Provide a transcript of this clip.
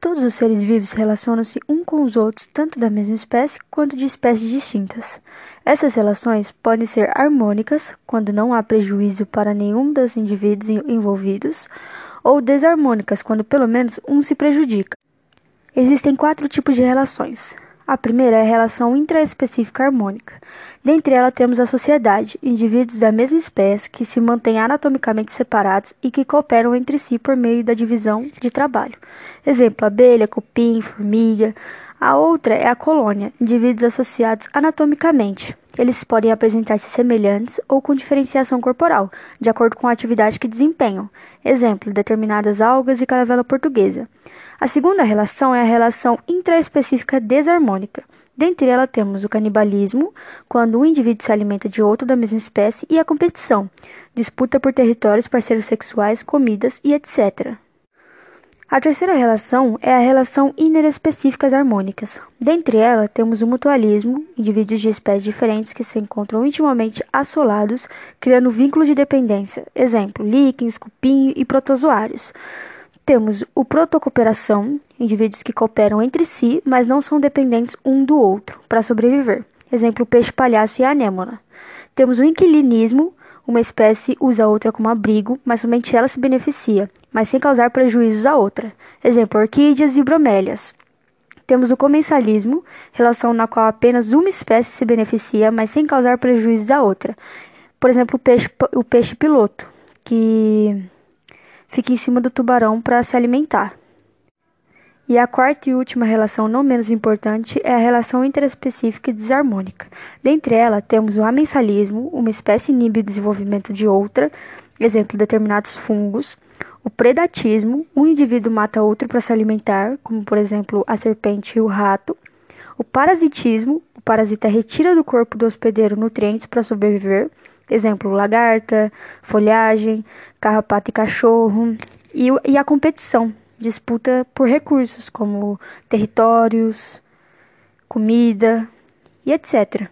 Todos os seres vivos relacionam-se um com os outros, tanto da mesma espécie quanto de espécies distintas. Essas relações podem ser harmônicas, quando não há prejuízo para nenhum dos indivíduos envolvidos, ou desarmônicas, quando pelo menos um se prejudica. Existem quatro tipos de relações: a primeira é a relação intraespecífica harmônica. Dentre elas temos a sociedade, indivíduos da mesma espécie que se mantêm anatomicamente separados e que cooperam entre si por meio da divisão de trabalho. Exemplo: abelha, cupim, formiga. A outra é a colônia, indivíduos associados anatomicamente. Eles podem apresentar-se semelhantes ou com diferenciação corporal, de acordo com a atividade que desempenham. Exemplo: determinadas algas e caravela portuguesa. A segunda relação é a relação intraespecífica desarmônica. Dentre elas temos o canibalismo, quando um indivíduo se alimenta de outro da mesma espécie, e a competição, disputa por territórios, parceiros sexuais, comidas e etc. A terceira relação é a relação interespecíficas harmônicas. Dentre elas temos o mutualismo, indivíduos de espécies diferentes que se encontram intimamente assolados, criando vínculos de dependência. Exemplo: líquens, cupim e protozoários. Temos o protocooperação, indivíduos que cooperam entre si, mas não são dependentes um do outro para sobreviver. Exemplo, peixe palhaço e anêmona. Temos o inquilinismo, uma espécie usa a outra como abrigo, mas somente ela se beneficia, mas sem causar prejuízos à outra. Exemplo, orquídeas e bromélias. Temos o comensalismo, relação na qual apenas uma espécie se beneficia, mas sem causar prejuízos à outra. Por exemplo, o peixe, o peixe piloto, que fica em cima do tubarão para se alimentar. E a quarta e última relação, não menos importante, é a relação interespecífica e desarmônica. Dentre elas, temos o amensalismo, uma espécie inibe o desenvolvimento de outra, exemplo, determinados fungos. O predatismo, um indivíduo mata outro para se alimentar, como por exemplo a serpente e o rato. O parasitismo, o parasita retira do corpo do hospedeiro nutrientes para sobreviver, Exemplo, lagarta, folhagem, carrapato e cachorro. E, e a competição, disputa por recursos como territórios, comida e etc.